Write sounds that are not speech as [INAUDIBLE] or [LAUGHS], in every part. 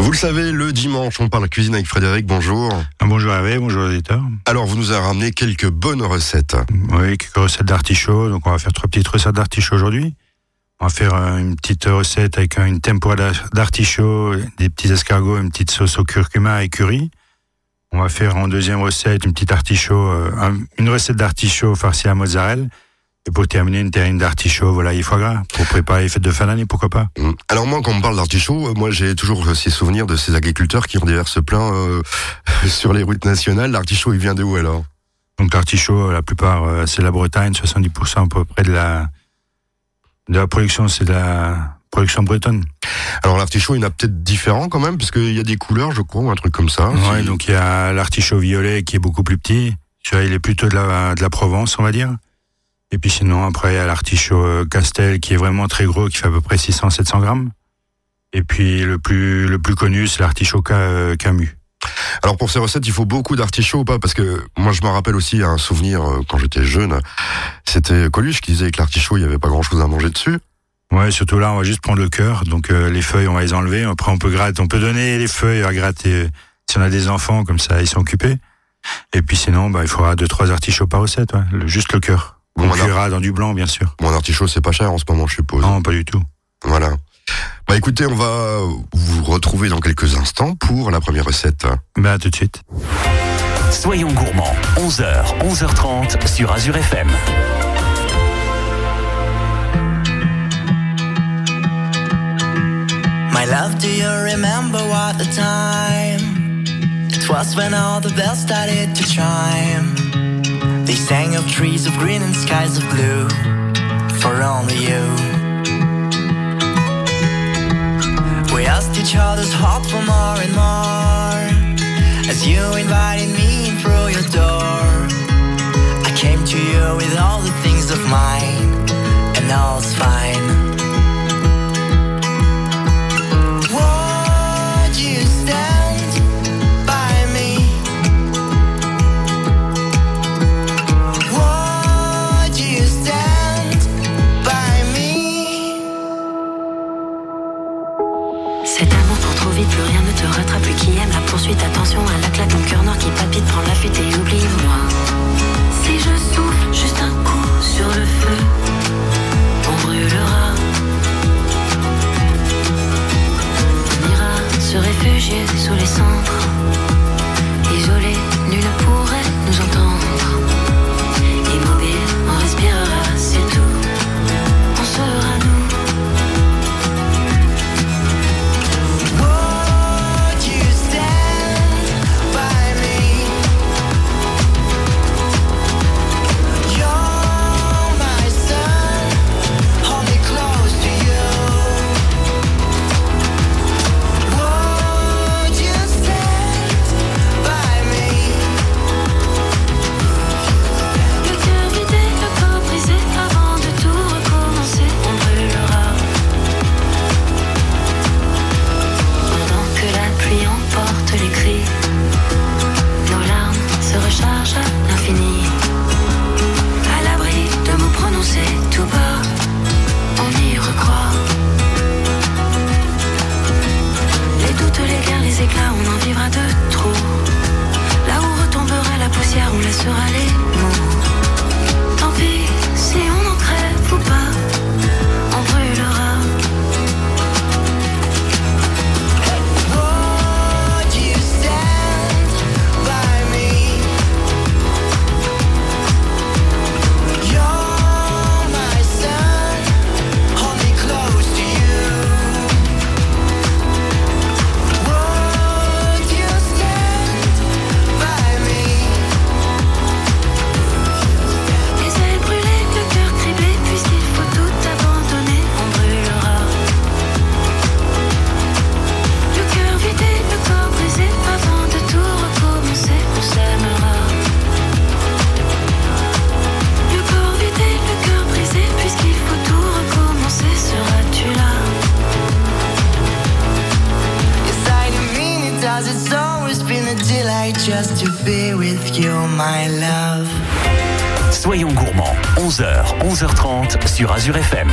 Vous le savez, le dimanche, on parle cuisine avec Frédéric. Bonjour. Bonjour Hervé, bonjour éditeur. Alors, vous nous avez ramené quelques bonnes recettes. Oui, quelques recettes d'artichaut. Donc, on va faire trois petites recettes d'artichaut aujourd'hui. On va faire euh, une petite recette avec une tempura d'artichaut, des petits escargots, une petite sauce au curcuma et curry. On va faire en deuxième recette une petite artichaut, euh, une recette d'artichaut farci à mozzarella. Et pour terminer, une terrine d'artichaut, voilà, il foie gras. Pour préparer les fêtes de fin d'année, pourquoi pas Mm. Alors moi, quand on me parle d'artichaut, euh, moi j'ai toujours ces souvenirs de ces agriculteurs qui ont des verses pleins euh, [LAUGHS] sur les routes nationales. L'artichaut, il vient de où alors? Donc l'artichaut, la plupart, euh, c'est la Bretagne, 70% à peu près de la, de la production, c'est de la production bretonne. Alors l'artichaut, il y en a peut-être différents quand même, parce qu'il y a des couleurs, je crois, ou un truc comme ça. Ouais, donc il y a l'artichaut violet qui est beaucoup plus petit. Celui-là, il est plutôt de la, de la Provence, on va dire. Et puis sinon, après, il y a l'artichaut euh, Castel qui est vraiment très gros, qui fait à peu près 600-700 grammes. Et puis le plus, le plus connu, c'est l'artichaut euh, Camus. Alors pour ces recettes, il faut beaucoup d'artichaut ou pas? Parce que moi, je me rappelle aussi un souvenir euh, quand j'étais jeune. C'était Coluche qui disait que l'artichaut, il n'y avait pas grand-chose à manger dessus. Ouais, surtout là, on va juste prendre le cœur. Donc euh, les feuilles, on va les enlever. Après, on peut gratter, on peut donner les feuilles à gratter si on a des enfants, comme ça, ils sont occupés. Et puis sinon, bah, il faudra deux trois artichauts par recette, ouais. Le- juste le cœur. Bon, On cuira dans du blanc, bien sûr. Un artichaut, c'est pas cher en ce moment, je suppose. Non, pas du tout. Voilà. Bah écoutez, on va vous retrouver dans quelques instants pour la première recette. Bah, à tout de suite. Soyons gourmands, 11h, 11h30 sur Azure FM. My love, do you remember what the time? It was when all the bells started to chime. They sang of trees of green and skies of blue for only you. We asked each other's heart for more and more as you invited me in through your door. Sur Azure FM.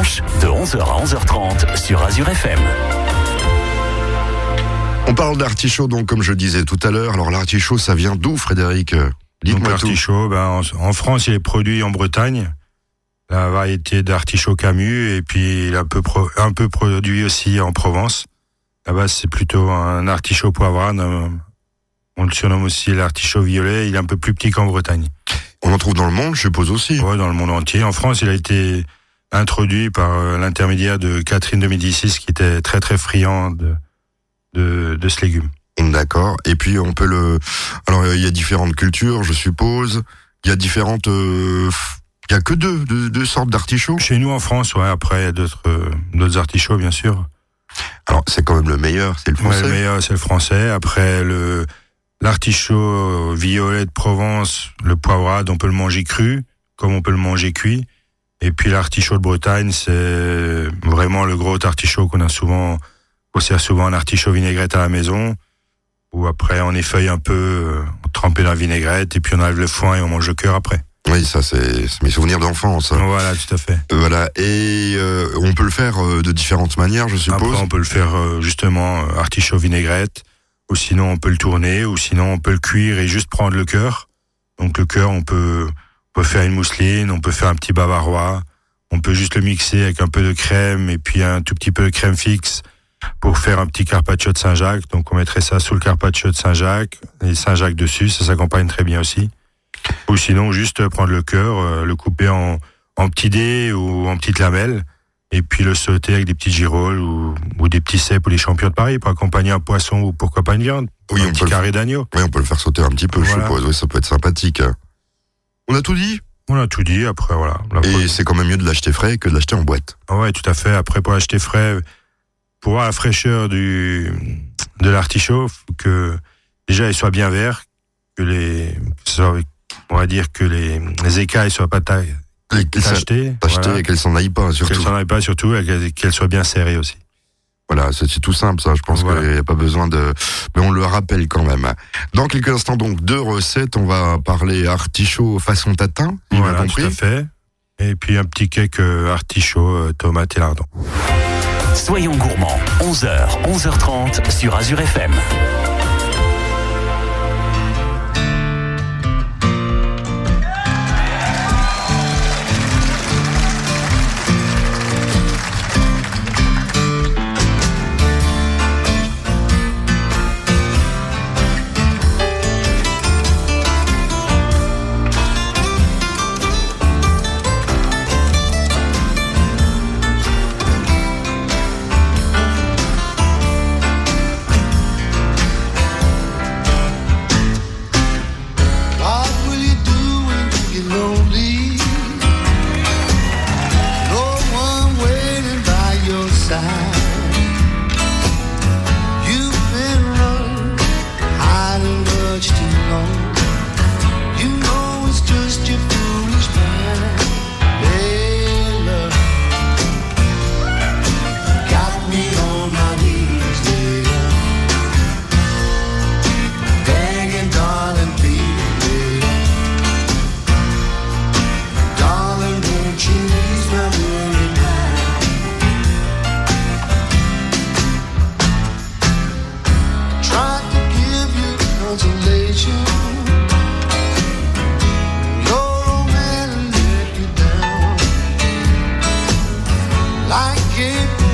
De 11h à 11h30 sur Azure FM. On parle d'artichaut, donc, comme je disais tout à l'heure. Alors, l'artichaut, ça vient d'où, Frédéric? Donc Dites-moi l'artichaut, ben, en, en France, il est produit en Bretagne. La variété d'artichaut Camus, et puis il est un peu, pro- un peu produit aussi en Provence. Là-bas, c'est plutôt un artichaut poivrade. euh, On le surnomme aussi l'artichaut violet. Il est un peu plus petit qu'en Bretagne. On en trouve dans le monde, je suppose aussi. Ouais, dans le monde entier. En France, il a été introduit par euh, l'intermédiaire de Catherine de Médicis, qui était très très friand de, de, de ce légume. D'accord. Et puis, on peut le... Alors, il y a différentes cultures, je suppose. Il y a différentes... euh, Il y a que deux, deux, deux sortes d'artichauts. Chez nous en France, ouais, après il y a d'autres euh, d'autres artichauts, bien sûr. Alors, c'est quand même le meilleur, c'est le Ouais, français. le meilleur, c'est le français. Après, le l'artichaut violet de Provence, le poivrade, on peut le manger cru, comme on peut le manger cuit. Et puis l'artichaut de Bretagne, c'est vraiment le gros artichaut qu'on a souvent On sert souvent un artichaut vinaigrette à la maison, ou après on effeuille un peu, euh, trempé dans la vinaigrette, et puis on enlève le foin et on mange le cœur après. Oui, ça c'est mes souvenirs d'enfance. Voilà, tout à fait. Voilà, et euh, on peut le faire euh, de différentes manières, je suppose. Après, on peut le faire euh, justement euh, artichaut vinaigrette, ou sinon on peut le tourner, ou sinon on peut le cuire et juste prendre le cœur. Donc le cœur, on peut, on peut faire une mousseline, on peut faire un petit bavarois, on peut juste le mixer avec un peu de crème et puis un tout petit peu de crème fixe pour faire un petit carpaccio de Saint-Jacques. Donc on mettrait ça sous le carpaccio de Saint-Jacques et Saint-Jacques dessus, ça s'accompagne très bien aussi. Ou sinon juste prendre le cœur, euh, le couper en, en petits dés ou en petites lamelles et puis le sauter avec des petits girolles ou, ou des petits cèpes ou des champions de Paris pour accompagner un poisson ou pourquoi pas une viande. Oui, un on petit peut carré d'agneau. Oui, on peut le faire sauter un petit peu, je suppose. Oui, ça peut être sympathique. On a tout dit On a tout dit, après voilà. Et c'est quand même mieux de l'acheter frais que de l'acheter en boîte. Ah Ouais, tout à fait. Après, pour acheter frais, pour avoir la fraîcheur du, de l'artichaut, faut que déjà il soit bien vert, que les, on va dire que les, les écailles soient pas ta- Et qu'elle s'en- tachetées. Voilà. et qu'elle s'en aille pas, Qu'elles surtout. s'en aillent pas surtout et qu'elles qu'elles soient bien serrées aussi. Voilà, c'est tout simple, ça. Je pense Voilà. qu'il n'y a pas besoin de. Mais on le rappelle quand même. Dans quelques instants, donc, deux recettes. On va parler artichaut façon tatin. Voilà, tout compris. à fait. Et puis un petit cake euh, artichaut, euh, tomate et lardon. Soyons gourmands, 11h, 11h30 sur Azure FM. like it.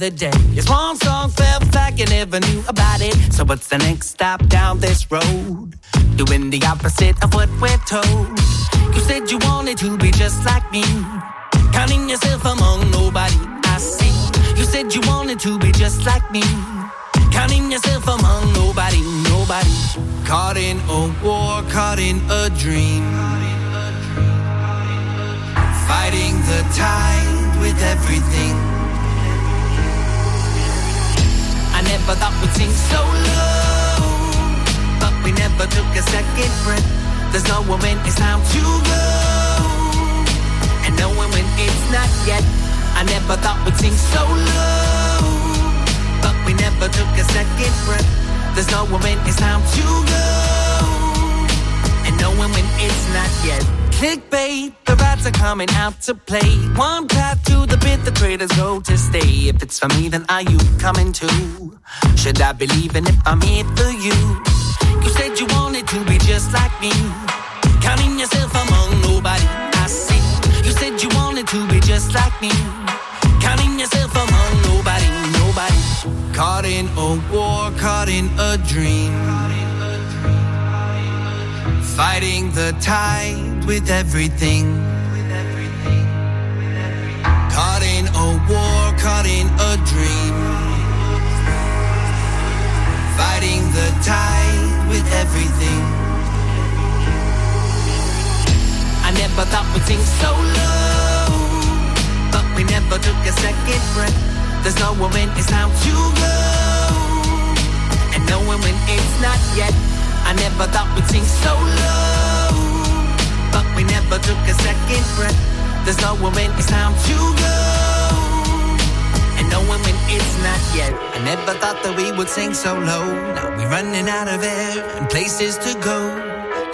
The day. Your swan song felt like you never knew about it. So what's the next stop down this road? Doing the opposite of what we're told. You said you wanted to be just like me. Counting yourself among nobody I see. You said you wanted to be just like me. Counting yourself among nobody, nobody. Caught in a war, caught in a dream. Fighting the tide with everything. Never thought we'd sing so low, but we never took a second breath. There's no when it's time to go, and no one when it's not yet. I never thought we'd sing so low, but we never took a second breath. There's no when it's time to go, and no one when it's not yet. Clickbait, the rats are coming out to play. One path to the bit, the traders go to stay. If it's for me, then are you coming too? Should I believe in if I'm here for you? You said you wanted to be just like me. Counting yourself among nobody I see. You said you wanted to be just like me. Counting yourself among nobody, nobody. Caught in a war, caught in a dream. Fighting the tide with everything. Caught in a war, caught in a dream. Fighting the tide with everything. I never thought we'd sing so low, but we never took a second breath. There's no when it's time to go, and no one when it's not yet. I never thought we'd sing so low, but we never took a second breath. There's no one it's time to go, and no one it's not yet. I never thought that we would sing so low. Now we're running out of air and places to go.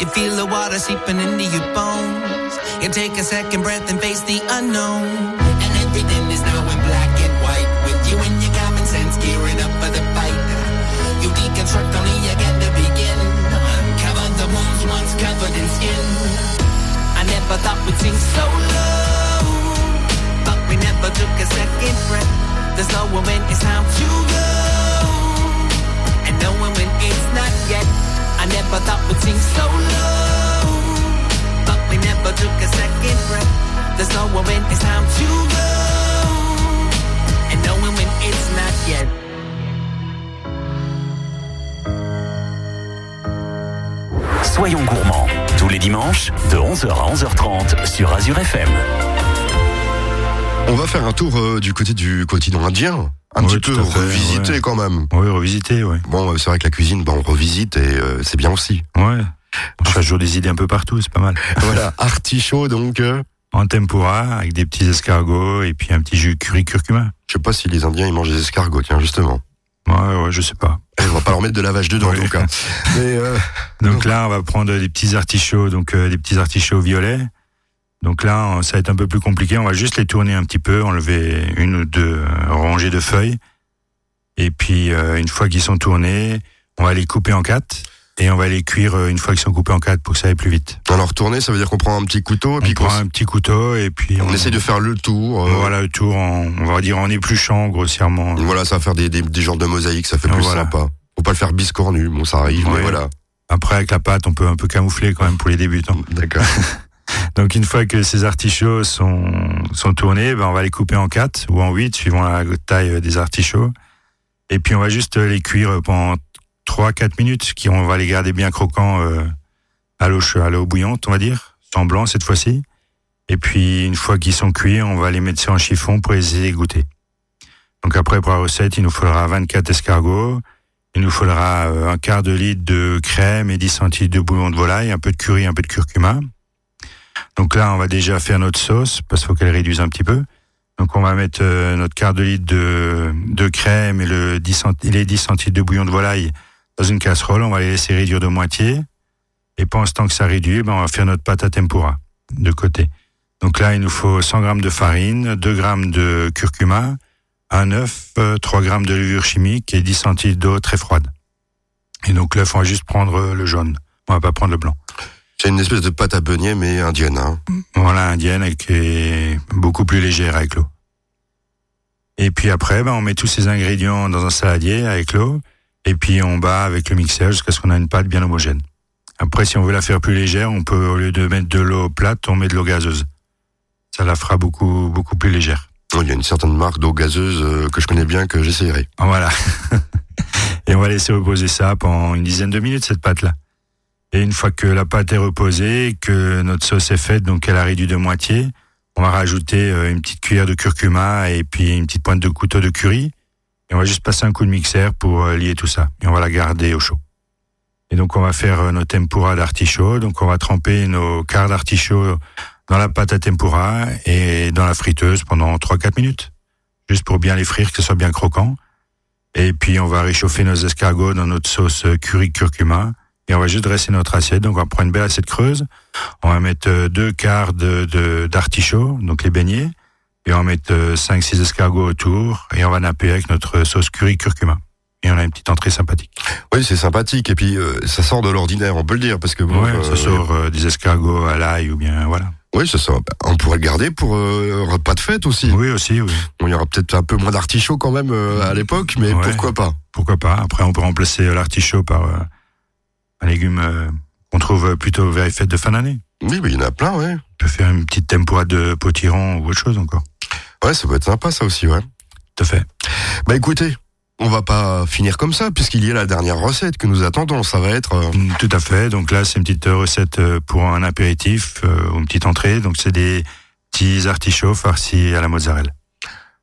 You feel the water seeping into your bones. You take a second breath and face the unknown. And everything never thought we'd sing so low. But we never took a second breath. There's no one when it's time to go. And no one when it's not yet. I never thought we'd sing so low. But we never took a second breath. There's no one when it's time to go. And no one when it's not yet. Soyons gourmands, tous les dimanches, de 11h à 11h30 sur Azure FM. On va faire un tour euh, du côté du quotidien indien. Un Oui, petit peu fait, revisité ouais. quand même. Oui, revisiter, ouais. Bon, euh, c'est vrai que la cuisine, bah, on revisite et euh, c'est bien aussi. Ouais. On cherche toujours des idées un peu partout, c'est pas mal. [LAUGHS] voilà, artichaut donc. euh, En tempura, avec des petits escargots et puis un petit jus curry curcuma. je sais pas si les Indiens ils mangent des escargots, tiens justement. Ouais, ouais, je sais pas. Eh, on va pas leur mettre de lavage dedans Oui. en tout cas. [LAUGHS] Mais euh, Donc là, on va prendre des petits artichauts, donc euh, des petits artichauts violets. Donc là, ça va être un peu plus compliqué. On va juste les tourner un petit peu, enlever une ou deux euh, rangées de feuilles. Et puis, euh, une fois qu'ils sont tournés, on va les couper en quatre. Et on va les cuire euh, une fois qu'ils sont coupés en quatre pour que ça aille plus vite. alors tourner, ça veut dire qu'on prend un petit couteau et On puis qu'on prend un petit couteau et puis on essaie de faire le tour. euh, Voilà le tour, en, on va dire en épluchant grossièrement. Voilà, ça va faire des, des, des genres de mosaïques, ça fait plus Voilà. sympa. Faut pas le faire biscornu, bon ça arrive, mais voilà. Après, avec la pâte, on peut un peu camoufler quand même pour les débutants. D'accord. [LAUGHS] Donc une fois que ces artichauts sont, sont tournés, ben, on va les couper en quatre ou en huit, suivant la taille des artichauts. Et puis on va juste les cuire pendant 3-4 minutes, qui on va les garder bien croquants euh, à l'eau à l'eau bouillante, on va dire, sans blanc cette fois-ci. Et puis une fois qu'ils sont cuits, on va les mettre sur un chiffon pour les égoutter. Donc après pour la recette, il nous faudra 24 escargots, il nous faudra euh, un quart de litre de crème et 10 centilitres de bouillon de volaille, un peu de curry, un peu de curcuma. Donc là, on va déjà faire notre sauce parce qu'il faut qu'elle réduise un petit peu. Donc on va mettre euh, notre quart de litre de, de crème et le 10 cent- les 10 centilitres de bouillon de volaille dans une casserole. On va les laisser réduire de moitié. Et pendant ce temps que ça réduit, ben, on va faire notre pâte à tempura de côté. Donc là, il nous faut 100 grammes de farine, 2 grammes de curcuma, un œuf, euh, 3 grammes de levure chimique et 10 centilitres d'eau très froide. Et donc l'œuf, on va juste prendre le jaune. On va pas prendre le blanc. C'est une espèce de pâte à beignet, mais indienne. Hein. Voilà, indienne, et qui est beaucoup plus légère avec l'eau. Et puis après, ben, on met tous ces ingrédients dans un saladier avec l'eau, et puis on bat avec le mixeur jusqu'à ce qu'on ait une pâte bien homogène. Après, si on veut la faire plus légère, on peut, au lieu de mettre de l'eau plate, on met de l'eau gazeuse. Ça la fera beaucoup, beaucoup plus légère. Oh, Il y a une certaine marque d'eau gazeuse euh, que je connais bien, que j'essayerai. Voilà. [LAUGHS] et on va laisser reposer ça pendant une dizaine de minutes, cette pâte-là. Et une fois que la pâte est reposée, que notre sauce est faite, donc elle a réduit de moitié, on va rajouter euh, une petite cuillère de curcuma et puis une petite pointe de couteau de curry. Et on va juste passer un coup de mixeur pour euh, lier tout ça. Et on va la garder au chaud. Et donc on va faire euh, nos tempura d'artichaut. Donc on va tremper nos quarts d'artichaut dans la pâte à tempura et dans la friteuse pendant 3-4 minutes. Juste pour bien les frire, que ce soit bien croquant. Et puis on va réchauffer nos escargots dans notre sauce euh, curry curcuma. Et on va juste dresser notre assiette. Donc on va prendre une belle assiette creuse. On va mettre deux quarts de, de- d'artichaut, donc les beignets. Et on va mettre 5-6 escargots autour. Et on va napper avec notre sauce curry curcuma. Et on a une petite entrée sympathique. Oui, c'est sympathique. Et puis, euh, ça sort de l'ordinaire, on peut le dire. Parce que bon, Ouais, euh, ça sort euh, des escargots à l'ail ou bien voilà. Oui, ça sort. On pourrait le garder pour euh, un repas de fête aussi. Oui aussi, oui. Bon, il y aura peut-être un peu moins d'artichaut quand même euh, à l'époque, mais Ouais. pourquoi pas? Pourquoi pas? Après, on peut remplacer euh, l'artichaut par euh, un légume euh, qu'on trouve plutôt vers les fêtes de fin d'année. Oui, mais il y en a plein, ouais. On peut faire une petite tempura de potiron ou autre chose encore. Ouais, ça peut être sympa ça aussi, ouais. Tout à fait. Bah écoutez, on va pas finir comme ça, puisqu'il y a la dernière recette que nous attendons. Ça va être... euh, Mm, Tout à fait. Donc là, c'est une petite euh, recette euh, pour un apéritif euh, ou une petite entrée. Donc c'est des petits artichauts farcis à la mozzarella.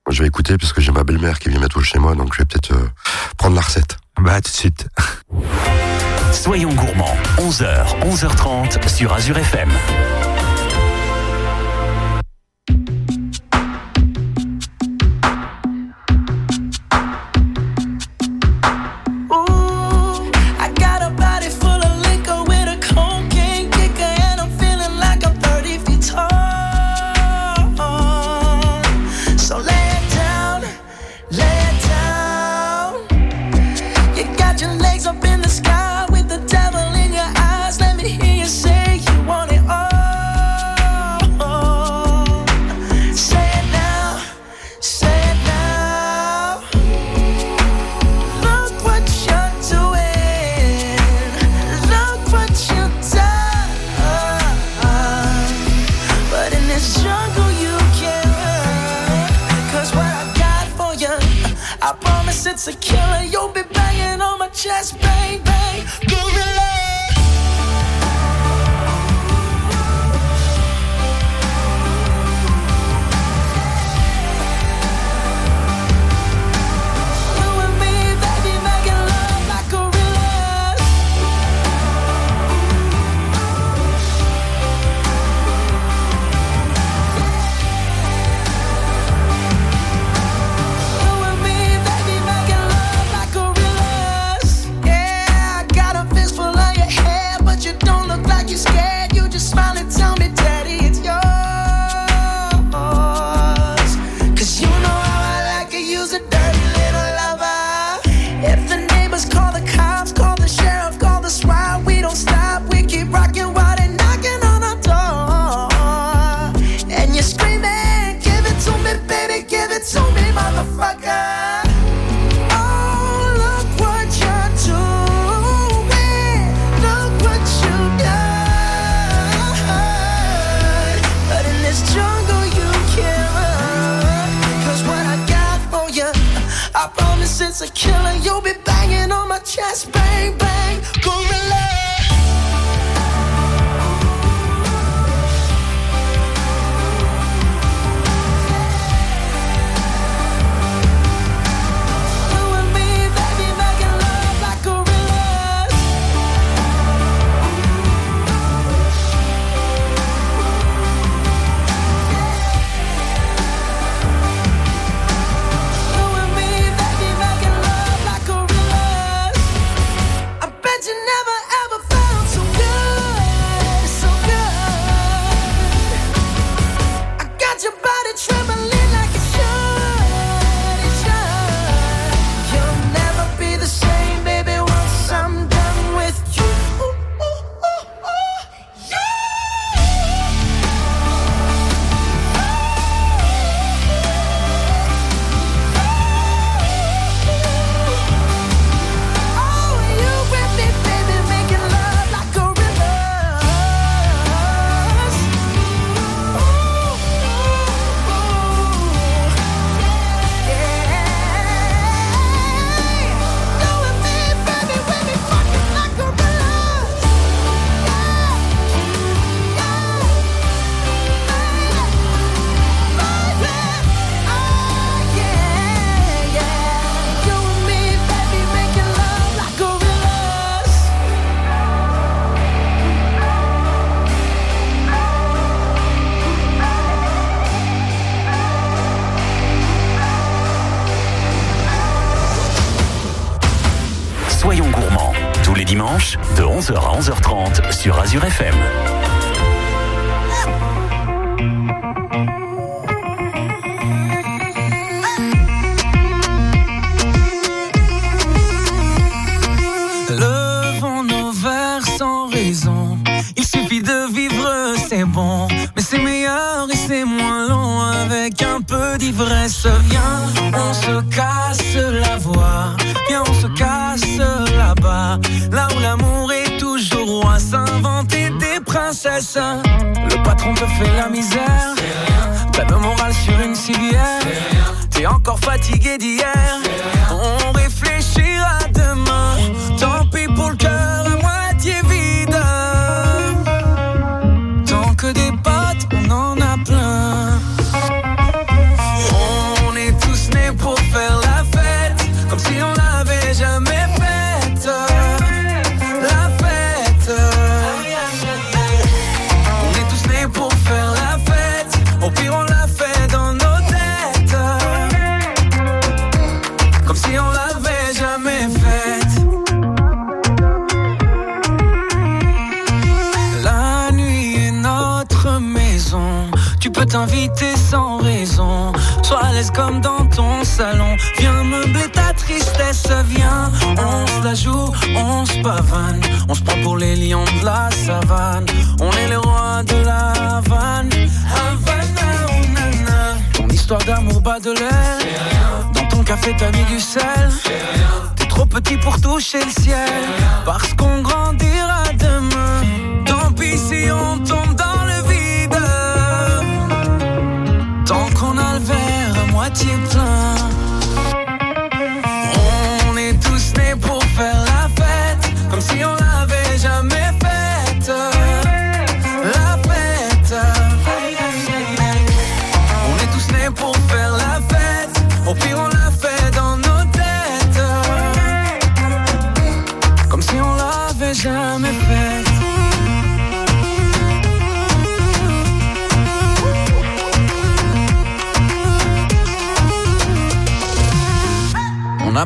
je vais écouter, parce que j'ai ma belle-mère qui vient bientôt chez moi, donc je vais peut-être euh, prendre la recette. Bah tout de suite. Soyons gourmands, 11h, 11h30 sur Azure FM. Là où l'amour est toujours roi. S'inventer des princesses. Le patron te fait la misère. T'as le moral sur une civière. T'es encore fatigué d'hier. On réfléchira On se prend pour les lions de la savane. On est les rois de la Havane. Havana, oh nana. Ton histoire d'amour bat de l'air. Dans ton café, t'as mis du sel. T'es trop petit pour toucher le ciel. Parce qu'on grandira demain. Tant pis si on tombe dans le vide. Tant qu'on a le verre à moitié plein.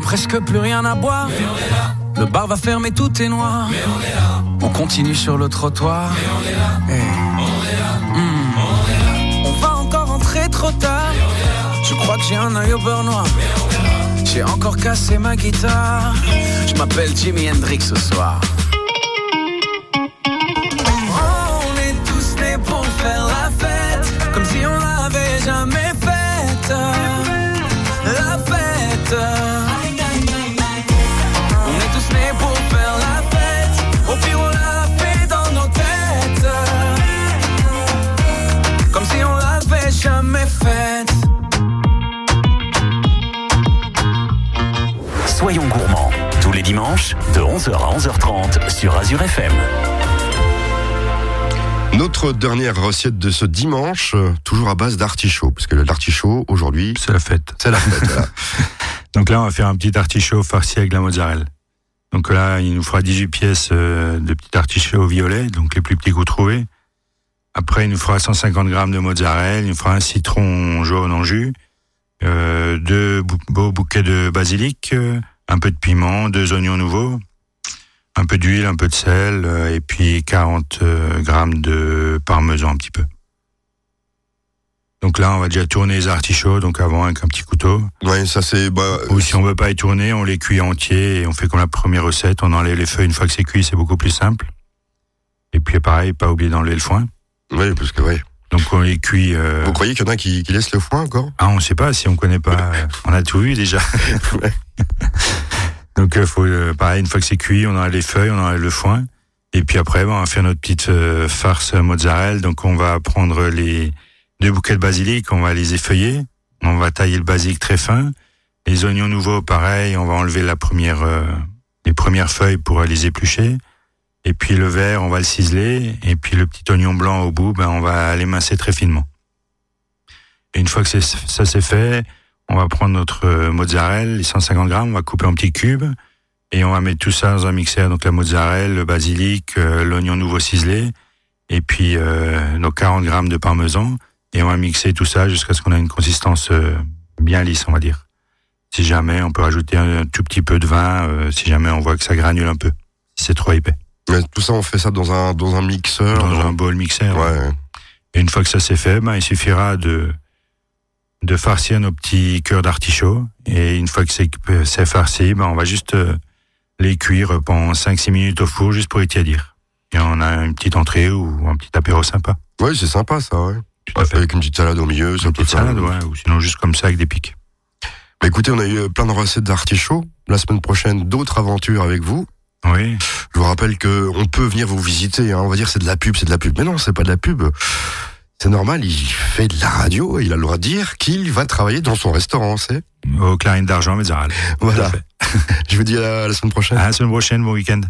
Presque plus rien à boire. Le bar va fermer, tout est noir. on, continue sur le trottoir. Eh. Hmm. On va encore rentrer trop tard. Je crois que j'ai un œil au beurre noir. J'ai encore cassé ma guitare. Je m'appelle Jimi Hendrix ce soir. Soyons gourmands, tous les dimanches, de 11h à 11h30 sur Azure FM. Notre dernière recette de ce dimanche, euh, toujours à base d'artichaut, parce que l'artichaut, aujourd'hui, C'est la fête. c'est la fête. voilà. [LAUGHS] Donc là, on va faire un petit artichaut farci avec la mozzarella. Donc là, il nous fera 18 pièces euh, de petits artichauts violets, donc les plus petits que vous trouvez. Après, il nous fera 150 grammes de mozzarella, il nous fera un citron jaune en jus, euh, deux beaux bouquets de basilic, euh, un peu de piment, deux oignons nouveaux, un peu d'huile, un peu de sel, euh, et puis 40 euh, grammes de parmesan un petit peu. Donc là, on va déjà tourner les artichauts, donc avant avec un petit couteau. Ouais, ça c'est. Bah, Ou si on veut pas y tourner, on les cuit entiers et on fait comme la première recette. On enlève les feuilles une fois que c'est cuit, c'est beaucoup plus simple. Et puis pareil, pas oublier d'enlever le foin. oui, parce que ouais. Donc on les cuit. euh, Vous croyez qu'il y en a qui, qui laissent le foin encore? Ah, on sait pas si on connaît pas. on a tout vu déjà. [LAUGHS] Ouais. Donc euh, faut euh, pareil, une fois que c'est cuit, on enlève les feuilles, on enlève le foin. Et puis après, bon, on va faire notre petite euh, farce mozzarella. Donc on va prendre les deux bouquets de basilic, on va les effeuiller. On va tailler le basilic très fin. Les oignons nouveaux, pareil, on va enlever la première, euh, les premières feuilles pour les éplucher. Et puis le vert, on va le ciseler. Et puis le petit oignon blanc au bout, ben, on va l'émincer très finement. Et une fois que ça c'est fait, on va prendre notre euh, mozzarella, les 150 grammes, on va couper en petits cubes. Et on va mettre tout ça dans un mixeur, donc la mozzarella, le basilic, euh, l'oignon nouveau ciselé, et puis euh, nos 40 grammes de parmesan. Et on va mixer tout ça jusqu'à ce qu'on ait une consistance euh, bien lisse, on va dire. Si jamais, on peut rajouter un, tout petit peu de vin, euh, si jamais on voit que ça granule un peu. si c'est trop épais. Mais tout ça, on fait ça dans un, dans un mixeur. Dans un bol mixeur. Ouais. Et une fois que ça c'est fait, ben, il suffira de, de farcir nos petits cœurs d'artichaut. Et une fois que c'est c'est farci, ben, on va juste euh, les cuire pendant 5-6 minutes au four juste pour étiadir. Et on a une petite entrée ou un petit apéro sympa. Ouais, c'est sympa ça, ouais. Tout à fait. Avec une petite salade au milieu, ça Une peut petite faire. salade, ouais, ou sinon juste comme ça avec des pics. Bah, écoutez, on a eu plein de recettes d'artichaut. La semaine prochaine, d'autres aventures avec vous. Oui, Je vous rappelle que on peut venir vous visiter. Hein. On va dire c'est de la pub, c'est de la pub. Mais non, c'est pas de la pub. C'est normal. Il fait de la radio et il a le droit de dire qu'il va travailler dans son restaurant. C'est au clarine d'argent, Mézaral. voilà. [LAUGHS] Je vous dis à la semaine prochaine. À la semaine prochaine, bon week-end.